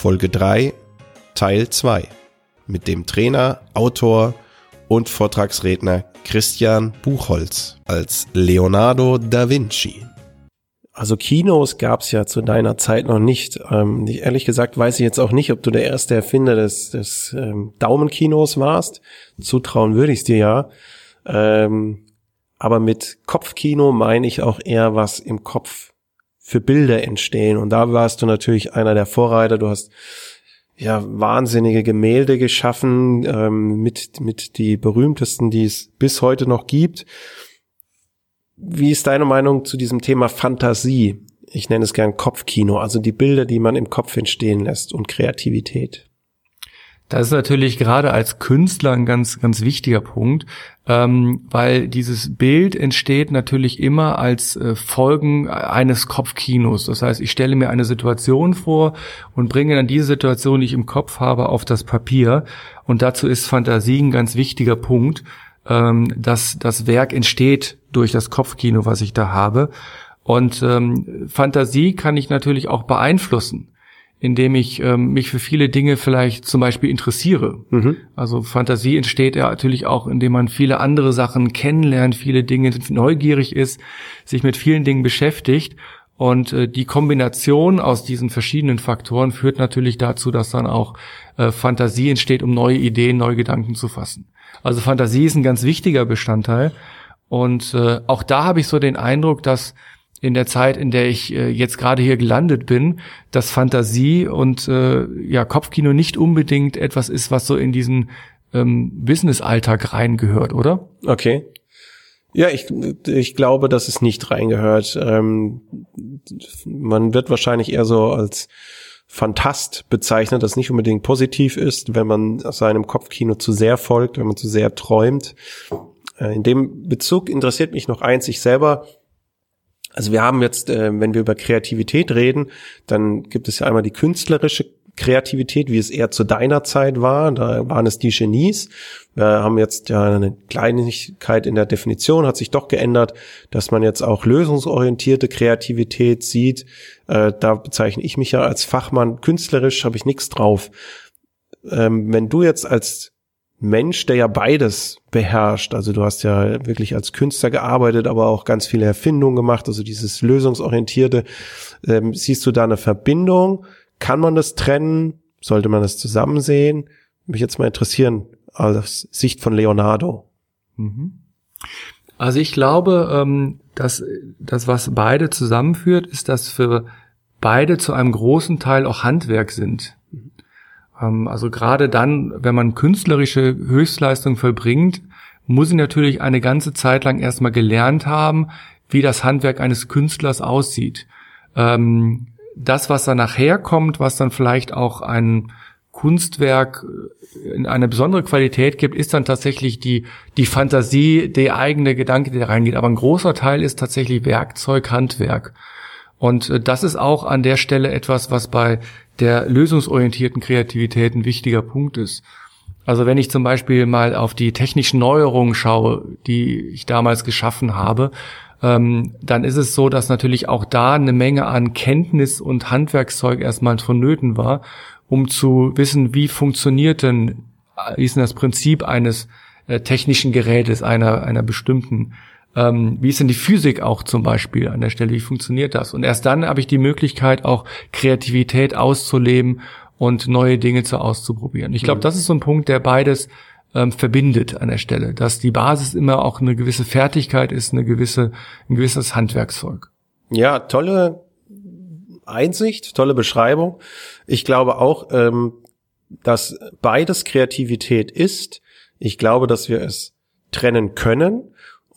Folge 3, Teil 2 mit dem Trainer, Autor und Vortragsredner Christian Buchholz als Leonardo da Vinci. Also Kinos gab's ja zu deiner Zeit noch nicht. Ähm, ehrlich gesagt weiß ich jetzt auch nicht, ob du der erste Erfinder des, des ähm, Daumenkinos warst. Zutrauen würde ich dir ja. Ähm, aber mit Kopfkino meine ich auch eher was im Kopf für Bilder entstehen. Und da warst du natürlich einer der Vorreiter. Du hast ja wahnsinnige Gemälde geschaffen ähm, mit mit die berühmtesten, die es bis heute noch gibt. Wie ist deine Meinung zu diesem Thema Fantasie? Ich nenne es gern Kopfkino, also die Bilder, die man im Kopf entstehen lässt und Kreativität. Das ist natürlich gerade als Künstler ein ganz, ganz wichtiger Punkt, ähm, weil dieses Bild entsteht natürlich immer als äh, Folgen eines Kopfkinos. Das heißt, ich stelle mir eine Situation vor und bringe dann diese Situation, die ich im Kopf habe, auf das Papier. Und dazu ist Fantasie ein ganz wichtiger Punkt, ähm, dass das Werk entsteht durch das Kopfkino, was ich da habe. Und ähm, Fantasie kann ich natürlich auch beeinflussen indem ich ähm, mich für viele Dinge vielleicht zum Beispiel interessiere. Mhm. Also Fantasie entsteht ja natürlich auch, indem man viele andere Sachen kennenlernt, viele Dinge neugierig ist, sich mit vielen Dingen beschäftigt. Und äh, die Kombination aus diesen verschiedenen Faktoren führt natürlich dazu, dass dann auch äh, Fantasie entsteht, um neue Ideen, neue Gedanken zu fassen. Also Fantasie ist ein ganz wichtiger Bestandteil. Und äh, auch da habe ich so den Eindruck, dass in der Zeit, in der ich äh, jetzt gerade hier gelandet bin, dass Fantasie und äh, ja Kopfkino nicht unbedingt etwas ist, was so in diesen ähm, Business-Alltag reingehört, oder? Okay. Ja, ich, ich glaube, dass es nicht reingehört. Ähm, man wird wahrscheinlich eher so als Fantast bezeichnet, das nicht unbedingt positiv ist, wenn man seinem Kopfkino zu sehr folgt, wenn man zu sehr träumt. Äh, in dem Bezug interessiert mich noch eins, ich selber also wir haben jetzt, äh, wenn wir über Kreativität reden, dann gibt es ja einmal die künstlerische Kreativität, wie es eher zu deiner Zeit war. Da waren es die Genies. Wir haben jetzt ja eine Kleinigkeit in der Definition, hat sich doch geändert, dass man jetzt auch lösungsorientierte Kreativität sieht. Äh, da bezeichne ich mich ja als Fachmann. Künstlerisch habe ich nichts drauf. Ähm, wenn du jetzt als Mensch, der ja beides beherrscht. Also du hast ja wirklich als Künstler gearbeitet, aber auch ganz viele Erfindungen gemacht, also dieses lösungsorientierte. Ähm, siehst du da eine Verbindung? Kann man das trennen? Sollte man das zusammen sehen? Mich jetzt mal interessieren, aus Sicht von Leonardo. Mhm. Also ich glaube, ähm, dass das, was beide zusammenführt, ist, dass für beide zu einem großen Teil auch Handwerk sind. Ähm, also gerade dann, wenn man künstlerische Höchstleistung vollbringt, muss ich natürlich eine ganze Zeit lang erstmal gelernt haben, wie das Handwerk eines Künstlers aussieht. Ähm, das, was dann nachher kommt, was dann vielleicht auch ein Kunstwerk in eine besondere Qualität gibt, ist dann tatsächlich die, die Fantasie, der eigene Gedanke, der reingeht. Aber ein großer Teil ist tatsächlich Werkzeug, Handwerk. Und äh, das ist auch an der Stelle etwas, was bei der lösungsorientierten Kreativität ein wichtiger Punkt ist. Also wenn ich zum Beispiel mal auf die technischen Neuerungen schaue, die ich damals geschaffen habe, ähm, dann ist es so, dass natürlich auch da eine Menge an Kenntnis und Handwerkszeug erstmal vonnöten war, um zu wissen, wie funktioniert denn, wie ist denn das Prinzip eines äh, technischen Gerätes, einer, einer bestimmten ähm, wie ist denn die Physik auch zum Beispiel an der Stelle? Wie funktioniert das? Und erst dann habe ich die Möglichkeit, auch Kreativität auszuleben und neue Dinge zu auszuprobieren. Ich glaube, mhm. das ist so ein Punkt, der beides ähm, verbindet an der Stelle, dass die Basis immer auch eine gewisse Fertigkeit ist, eine gewisse, ein gewisses Handwerkszeug. Ja, tolle Einsicht, tolle Beschreibung. Ich glaube auch, ähm, dass beides Kreativität ist. Ich glaube, dass wir es trennen können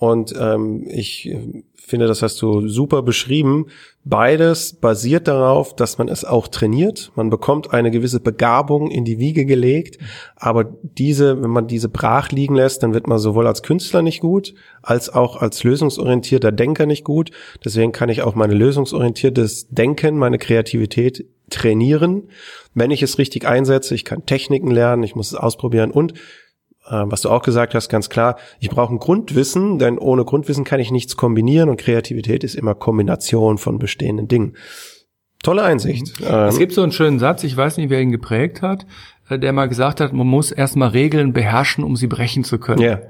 und ähm, ich finde, das hast du super beschrieben. Beides basiert darauf, dass man es auch trainiert. Man bekommt eine gewisse Begabung in die Wiege gelegt. Aber diese, wenn man diese brach liegen lässt, dann wird man sowohl als Künstler nicht gut, als auch als lösungsorientierter Denker nicht gut. Deswegen kann ich auch meine lösungsorientiertes Denken, meine Kreativität trainieren, wenn ich es richtig einsetze. Ich kann Techniken lernen, ich muss es ausprobieren und ähm, was du auch gesagt hast, ganz klar, ich brauche ein Grundwissen, denn ohne Grundwissen kann ich nichts kombinieren und Kreativität ist immer Kombination von bestehenden Dingen. Tolle Einsicht. Ähm, es gibt so einen schönen Satz, ich weiß nicht, wer ihn geprägt hat, äh, der mal gesagt hat, man muss erstmal Regeln beherrschen, um sie brechen zu können. Yeah.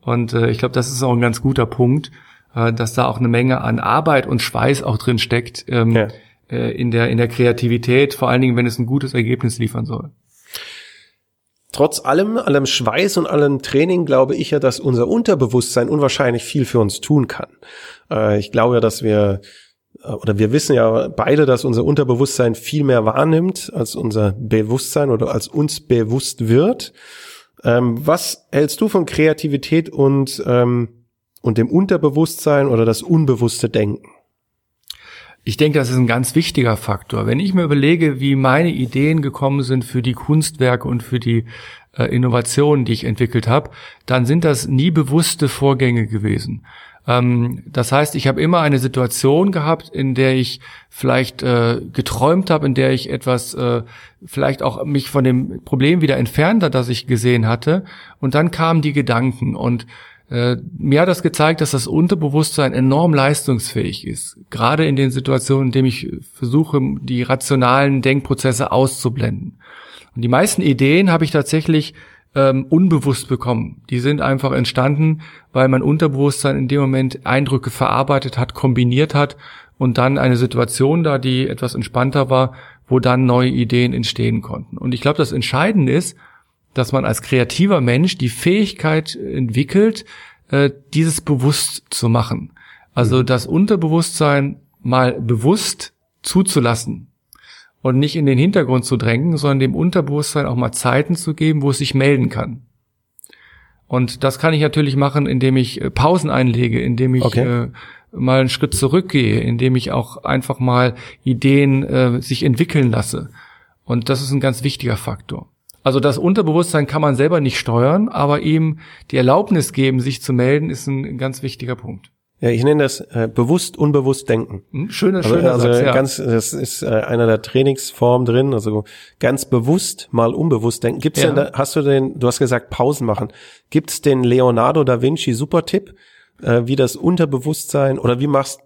Und äh, ich glaube, das ist auch ein ganz guter Punkt, äh, dass da auch eine Menge an Arbeit und Schweiß auch drin steckt ähm, yeah. äh, in der in der Kreativität, vor allen Dingen, wenn es ein gutes Ergebnis liefern soll. Trotz allem, allem Schweiß und allem Training glaube ich ja, dass unser Unterbewusstsein unwahrscheinlich viel für uns tun kann. Äh, ich glaube ja, dass wir oder wir wissen ja beide, dass unser Unterbewusstsein viel mehr wahrnimmt, als unser Bewusstsein oder als uns bewusst wird. Ähm, was hältst du von Kreativität und, ähm, und dem Unterbewusstsein oder das unbewusste Denken? Ich denke, das ist ein ganz wichtiger Faktor. Wenn ich mir überlege, wie meine Ideen gekommen sind für die Kunstwerke und für die äh, Innovationen, die ich entwickelt habe, dann sind das nie bewusste Vorgänge gewesen. Ähm, das heißt, ich habe immer eine Situation gehabt, in der ich vielleicht äh, geträumt habe, in der ich etwas äh, vielleicht auch mich von dem Problem wieder entfernt hat, das ich gesehen hatte. Und dann kamen die Gedanken und äh, mir hat das gezeigt, dass das Unterbewusstsein enorm leistungsfähig ist. Gerade in den Situationen, in denen ich versuche, die rationalen Denkprozesse auszublenden. Und die meisten Ideen habe ich tatsächlich ähm, unbewusst bekommen. Die sind einfach entstanden, weil mein Unterbewusstsein in dem Moment Eindrücke verarbeitet hat, kombiniert hat und dann eine Situation da, die etwas entspannter war, wo dann neue Ideen entstehen konnten. Und ich glaube, das Entscheidende ist, dass man als kreativer Mensch die Fähigkeit entwickelt, äh, dieses bewusst zu machen. Also mhm. das Unterbewusstsein mal bewusst zuzulassen und nicht in den Hintergrund zu drängen, sondern dem Unterbewusstsein auch mal Zeiten zu geben, wo es sich melden kann. Und das kann ich natürlich machen, indem ich äh, Pausen einlege, indem ich okay. äh, mal einen Schritt zurückgehe, indem ich auch einfach mal Ideen äh, sich entwickeln lasse. Und das ist ein ganz wichtiger Faktor. Also das Unterbewusstsein kann man selber nicht steuern, aber ihm die Erlaubnis geben, sich zu melden, ist ein ganz wichtiger Punkt. Ja, ich nenne das äh, bewusst unbewusst denken. Hm, schöner, also, schöner also Satz, ja. ganz, das ist äh, einer der Trainingsformen drin. Also ganz bewusst mal unbewusst denken. Gibt's ja. denn, da, hast du den? Du hast gesagt Pausen machen. Gibt's den Leonardo da Vinci Supertipp? äh, wie das Unterbewusstsein oder wie machst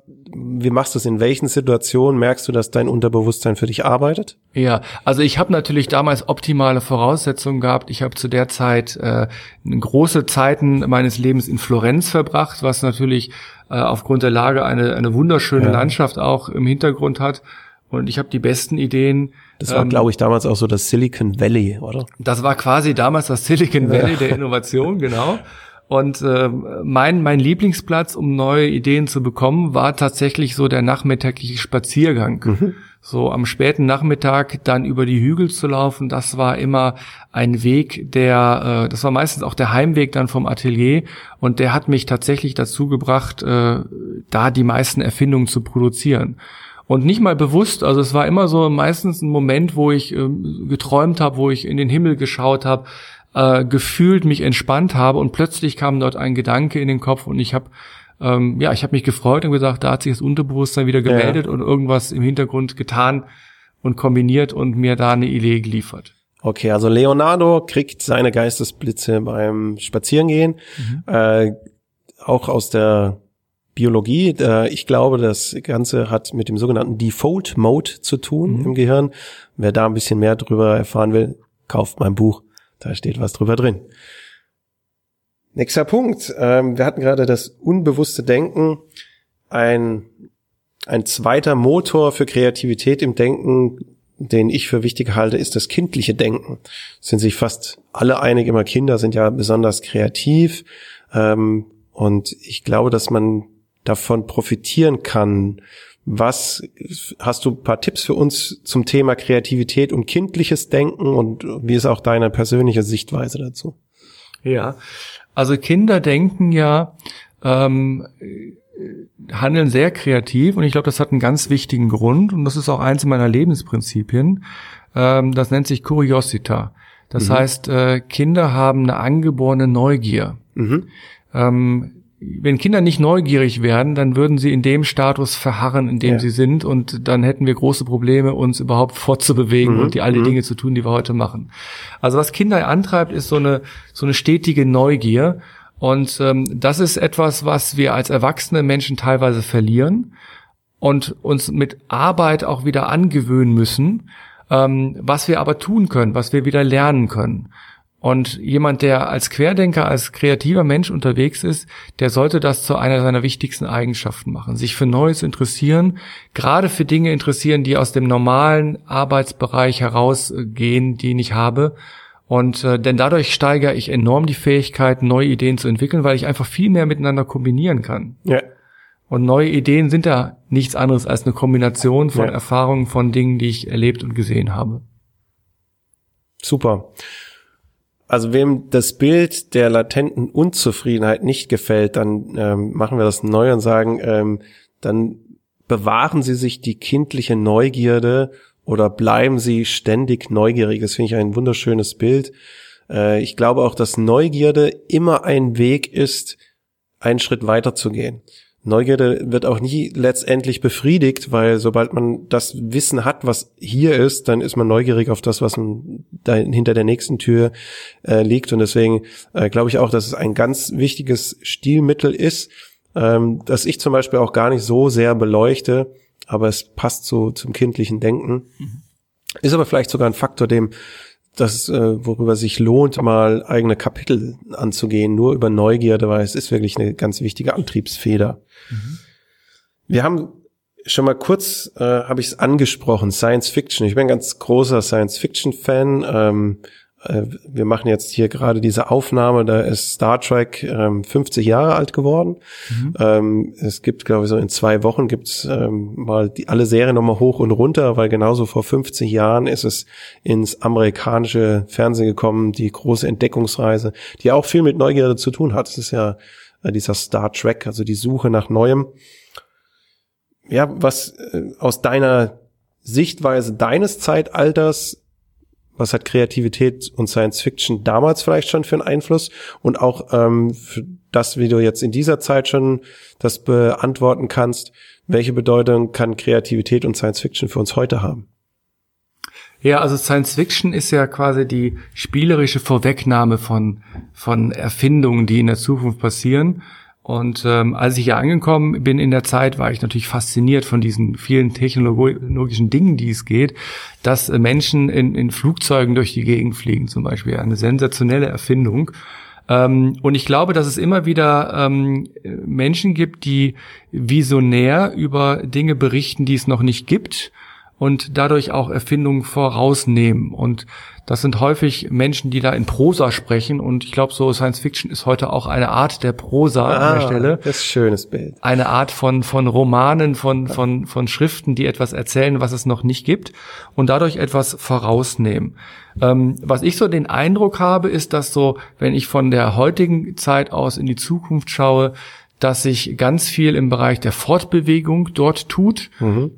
wie machst du es in welchen Situationen merkst du, dass dein Unterbewusstsein für dich arbeitet? Ja, also ich habe natürlich damals optimale Voraussetzungen gehabt. Ich habe zu der Zeit äh, große Zeiten meines Lebens in Florenz verbracht, was natürlich äh, aufgrund der Lage eine eine wunderschöne ja. Landschaft auch im Hintergrund hat. Und ich habe die besten Ideen. Das war, ähm, glaube ich, damals auch so das Silicon Valley, oder? Das war quasi damals das Silicon Valley ja. der Innovation, genau. Und äh, mein, mein Lieblingsplatz, um neue Ideen zu bekommen, war tatsächlich so der nachmittägliche Spaziergang. Mhm. So am späten Nachmittag dann über die Hügel zu laufen, das war immer ein Weg, der, äh, das war meistens auch der Heimweg dann vom Atelier und der hat mich tatsächlich dazu gebracht, äh, da die meisten Erfindungen zu produzieren. Und nicht mal bewusst, also es war immer so meistens ein Moment, wo ich äh, geträumt habe, wo ich in den Himmel geschaut habe, äh, gefühlt mich entspannt habe und plötzlich kam dort ein Gedanke in den Kopf und ich habe ähm, ja, ich habe mich gefreut und gesagt, da hat sich das Unterbewusstsein wieder gemeldet ja. und irgendwas im Hintergrund getan und kombiniert und mir da eine Idee geliefert. Okay, also Leonardo kriegt seine Geistesblitze beim Spazierengehen, mhm. äh, auch aus der Biologie. Äh, ich glaube, das Ganze hat mit dem sogenannten Default Mode zu tun mhm. im Gehirn. Wer da ein bisschen mehr drüber erfahren will, kauft mein Buch. Da steht was drüber drin. Nächster Punkt. Ähm, wir hatten gerade das unbewusste Denken. Ein, ein zweiter Motor für Kreativität im Denken, den ich für wichtig halte, ist das kindliche Denken. Sind sich fast alle einig, immer Kinder sind ja besonders kreativ. Ähm, und ich glaube, dass man davon profitieren kann, was hast du ein paar Tipps für uns zum Thema Kreativität und kindliches Denken und wie ist auch deine persönliche Sichtweise dazu? Ja, also Kinder denken ja, ähm, handeln sehr kreativ und ich glaube, das hat einen ganz wichtigen Grund und das ist auch eins meiner Lebensprinzipien. Ähm, das nennt sich Curiosita. Das mhm. heißt, äh, Kinder haben eine angeborene Neugier. Mhm. Ähm, wenn Kinder nicht neugierig wären, dann würden sie in dem Status verharren, in dem ja. sie sind, und dann hätten wir große Probleme, uns überhaupt fortzubewegen mhm. und die alle mhm. Dinge zu tun, die wir heute machen. Also was Kinder antreibt, ist so eine so eine stetige Neugier, und ähm, das ist etwas, was wir als erwachsene Menschen teilweise verlieren. und uns mit Arbeit auch wieder angewöhnen müssen, ähm, was wir aber tun können, was wir wieder lernen können. Und jemand, der als Querdenker, als kreativer Mensch unterwegs ist, der sollte das zu einer seiner wichtigsten Eigenschaften machen. Sich für Neues interessieren, gerade für Dinge interessieren, die aus dem normalen Arbeitsbereich herausgehen, die ich habe. Und äh, denn dadurch steigere ich enorm die Fähigkeit, neue Ideen zu entwickeln, weil ich einfach viel mehr miteinander kombinieren kann. Ja. Und neue Ideen sind ja nichts anderes als eine Kombination von Ja. Erfahrungen, von Dingen, die ich erlebt und gesehen habe. Super. Also wem das Bild der latenten Unzufriedenheit nicht gefällt, dann ähm, machen wir das neu und sagen, ähm, dann bewahren Sie sich die kindliche Neugierde oder bleiben Sie ständig neugierig. Das finde ich ein wunderschönes Bild. Äh, ich glaube auch, dass Neugierde immer ein Weg ist, einen Schritt weiter zu gehen. Neugierde wird auch nie letztendlich befriedigt, weil sobald man das Wissen hat, was hier ist, dann ist man neugierig auf das, was da hinter der nächsten Tür äh, liegt. Und deswegen äh, glaube ich auch, dass es ein ganz wichtiges Stilmittel ist, ähm, das ich zum Beispiel auch gar nicht so sehr beleuchte, aber es passt so zum kindlichen Denken. Ist aber vielleicht sogar ein Faktor, dem das, äh, worüber sich lohnt, mal eigene Kapitel anzugehen, nur über Neugierde, weil es ist wirklich eine ganz wichtige Antriebsfeder. Wir haben schon mal kurz, äh, habe ich es angesprochen, Science Fiction. Ich bin ein ganz großer Science Fiction Fan. Ähm, äh, wir machen jetzt hier gerade diese Aufnahme, da ist Star Trek ähm, 50 Jahre alt geworden. Ähm, es gibt, glaube ich, so in zwei Wochen gibt's ähm, mal die, alle Serien nochmal hoch und runter, weil genauso vor 50 Jahren ist es ins amerikanische Fernsehen gekommen, die große Entdeckungsreise, die auch viel mit Neugierde zu tun hat. Es ist ja äh, dieser Star Trek, also die Suche nach Neuem. Ja, was äh, aus deiner Sichtweise deines Zeitalters was hat Kreativität und Science Fiction damals vielleicht schon für einen Einfluss und auch ähm, für das, wie du jetzt in dieser Zeit schon das beantworten kannst, welche Bedeutung kann Kreativität und Science Fiction für uns heute haben? Ja, also Science Fiction ist ja quasi die spielerische Vorwegnahme von, von Erfindungen, die in der Zukunft passieren. Und ähm, als ich hier angekommen bin in der Zeit, war ich natürlich fasziniert von diesen vielen technologischen Dingen, die es geht, dass äh, Menschen in, in Flugzeugen durch die Gegend fliegen, zum Beispiel eine sensationelle Erfindung. Ähm, und ich glaube, dass es immer wieder ähm, Menschen gibt, die visionär über Dinge berichten, die es noch nicht gibt und dadurch auch Erfindungen vorausnehmen. Und das sind häufig Menschen, die da in Prosa sprechen. Und ich glaube, so Science Fiction ist heute auch eine Art der Prosa an der Stelle. das ist ein schönes Bild. Eine Art von, von Romanen, von, von, von Schriften, die etwas erzählen, was es noch nicht gibt und dadurch etwas vorausnehmen. Ähm, was ich so den Eindruck habe, ist, dass so, wenn ich von der heutigen Zeit aus in die Zukunft schaue, dass sich ganz viel im Bereich der Fortbewegung dort tut.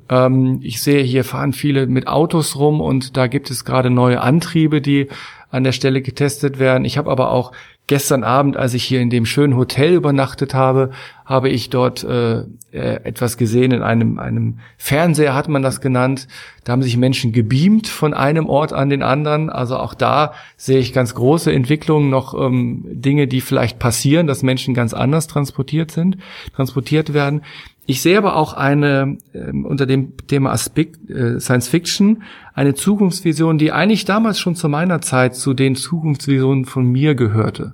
Ähm, ich sehe, hier fahren viele mit Autos rum und da gibt es gerade neue Antriebe, die an der Stelle getestet werden. Ich habe aber auch gestern Abend, als ich hier in dem schönen Hotel übernachtet habe, habe ich dort äh, äh, etwas gesehen in einem, einem Fernseher, hat man das genannt. Da haben sich Menschen gebeamt von einem Ort an den anderen. Also auch da sehe ich ganz große Entwicklungen, noch ähm, Dinge, die vielleicht passieren, dass Menschen ganz anders transportiert sind, transportiert werden. Ich sehe aber auch eine ähm, unter dem Thema Aspekt äh, Science Fiction eine Zukunftsvision, die eigentlich damals schon zu meiner Zeit zu den Zukunftsvisionen von mir gehörte.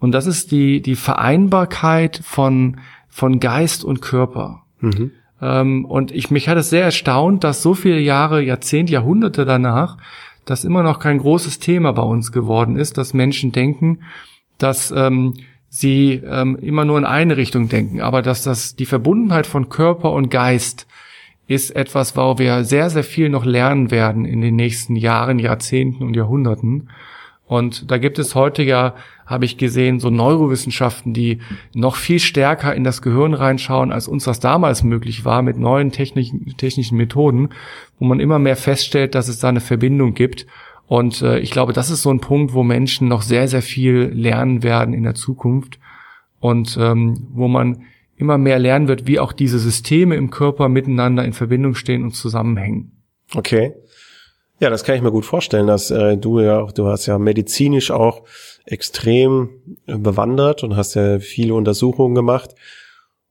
Und das ist die die Vereinbarkeit von von Geist und Körper. Ähm, und ich mich hat es sehr erstaunt, dass so viele Jahre, Jahrzehnte, Jahrhunderte danach, das immer noch kein großes Thema bei uns geworden ist, dass Menschen denken, dass ähm, sie ähm, immer nur in eine Richtung denken, aber dass das die Verbundenheit von Körper und Geist ist etwas, wo wir sehr, sehr viel noch lernen werden in den nächsten Jahren, Jahrzehnten und Jahrhunderten. Und da gibt es heute ja, habe ich gesehen, so Neurowissenschaften, die noch viel stärker in das Gehirn reinschauen, als uns das damals möglich war, mit neuen technischen, technischen Methoden, wo man immer mehr feststellt, dass es da eine Verbindung gibt. Und äh, ich glaube, das ist so ein Punkt, wo Menschen noch sehr, sehr viel lernen werden in der Zukunft und ähm, wo man immer mehr lernen wird, wie auch diese Systeme im Körper miteinander in Verbindung stehen und zusammenhängen. Okay. Ja, das kann ich mir gut vorstellen, dass äh, du ja auch, du hast ja medizinisch auch extrem bewandert und hast ja viele Untersuchungen gemacht.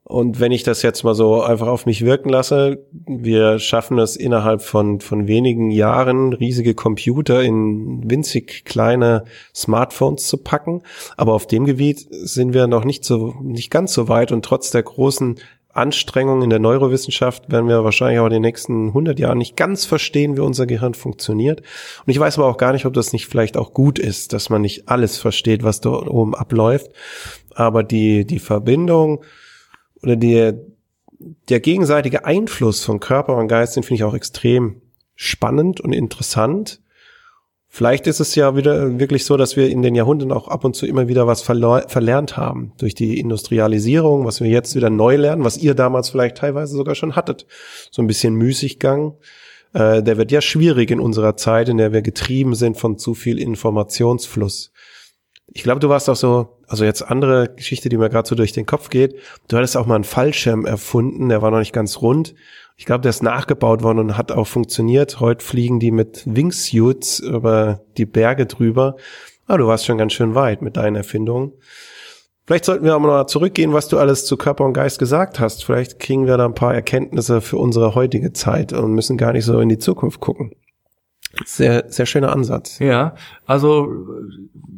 Und wenn ich das jetzt mal so einfach auf mich wirken lasse, wir schaffen es innerhalb von, von wenigen Jahren, riesige Computer in winzig kleine Smartphones zu packen. Aber auf dem Gebiet sind wir noch nicht so, nicht ganz so weit und trotz der großen Anstrengungen in der Neurowissenschaft werden wir wahrscheinlich auch in den nächsten 100 Jahren nicht ganz verstehen, wie unser Gehirn funktioniert. Und ich weiß aber auch gar nicht, ob das nicht vielleicht auch gut ist, dass man nicht alles versteht, was dort oben abläuft. Aber die, die Verbindung oder der, der gegenseitige Einfluss von Körper und Geist, den finde ich auch extrem spannend und interessant. Vielleicht ist es ja wieder wirklich so, dass wir in den Jahrhunderten auch ab und zu immer wieder was verlernt haben durch die Industrialisierung, was wir jetzt wieder neu lernen, was ihr damals vielleicht teilweise sogar schon hattet. So ein bisschen Müßiggang. Äh, der wird ja schwierig in unserer Zeit, in der wir getrieben sind von zu viel Informationsfluss. Ich glaube, du warst auch so, also jetzt andere Geschichte, die mir gerade so durch den Kopf geht. Du hattest auch mal einen Fallschirm erfunden, der war noch nicht ganz rund ich glaube, der ist nachgebaut worden und hat auch funktioniert. Heute fliegen die mit Wingsuits über die Berge drüber. Aber du warst schon ganz schön weit mit deinen Erfindungen. Vielleicht sollten wir auch mal zurückgehen, was du alles zu Körper und Geist gesagt hast. Vielleicht kriegen wir da ein paar Erkenntnisse für unsere heutige Zeit und müssen gar nicht so in die Zukunft gucken. Sehr, sehr schöner Ansatz. Ja, also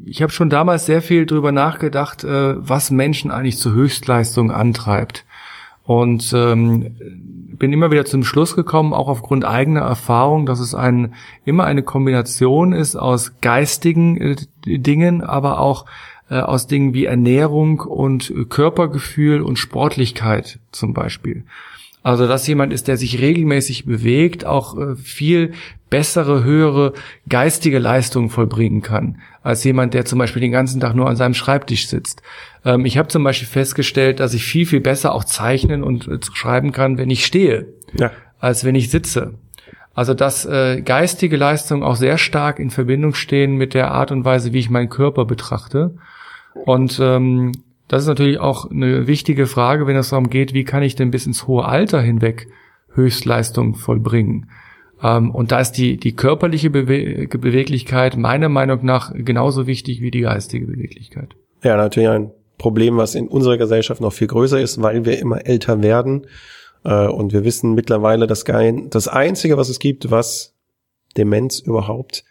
ich habe schon damals sehr viel drüber nachgedacht, äh, was Menschen eigentlich zur Höchstleistung antreibt. Und ähm, bin immer wieder zum Schluss gekommen, auch aufgrund eigener Erfahrung, dass es ein, immer eine Kombination ist aus geistigen äh, Dingen, aber auch äh, aus Dingen wie Ernährung und Körpergefühl und Sportlichkeit zum Beispiel. Also dass jemand ist, der sich regelmäßig bewegt, auch äh, viel bessere, höhere geistige Leistungen vollbringen kann, als jemand, der zum Beispiel den ganzen Tag nur an seinem Schreibtisch sitzt. Ähm, ich habe zum Beispiel festgestellt, dass ich viel, viel besser auch zeichnen und äh, schreiben kann, wenn ich stehe, ja. als wenn ich sitze. Also dass äh, geistige Leistungen auch sehr stark in Verbindung stehen mit der Art und Weise, wie ich meinen Körper betrachte. Und ähm, das ist natürlich auch eine wichtige Frage, wenn es darum geht, wie kann ich denn bis ins hohe Alter hinweg Höchstleistung vollbringen. Ähm, und da ist die, die körperliche Bewe Beweglichkeit meiner Meinung nach genauso wichtig wie die geistige Beweglichkeit. Ja, natürlich ein Problem, was in unserer Gesellschaft noch viel größer ist, weil wir immer älter werden. Äh, und wir wissen mittlerweile, dass das Einzige, was es gibt, was Demenz überhaupt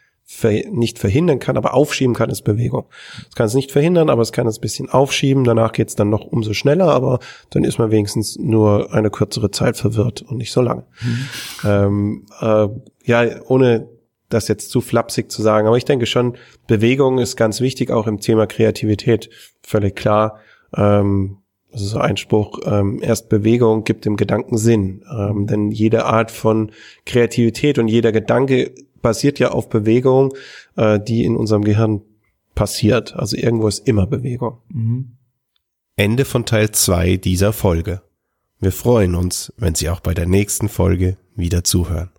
nicht verhindern kann, aber aufschieben kann, ist Bewegung. Es kann es nicht verhindern, aber es kann es ein bisschen aufschieben. Danach geht es dann noch umso schneller, aber dann ist man wenigstens nur eine kürzere Zeit verwirrt und nicht so lange. Mhm. Ähm, äh, ja, ohne das jetzt zu flapsig zu sagen, aber ich denke schon, Bewegung ist ganz wichtig, auch im Thema Kreativität. Völlig klar. Ähm, das ist so ein Spruch, ähm, erst Bewegung gibt dem Gedanken Sinn. Ähm, denn jede Art von Kreativität und jeder Gedanke basiert ja auf Bewegung, äh, die in unserem Gehirn passiert. Also irgendwo ist immer Bewegung. Mhm. Ende von Teil zwei dieser Folge. Wir freuen uns, wenn Sie auch bei der nächsten Folge wieder zuhören.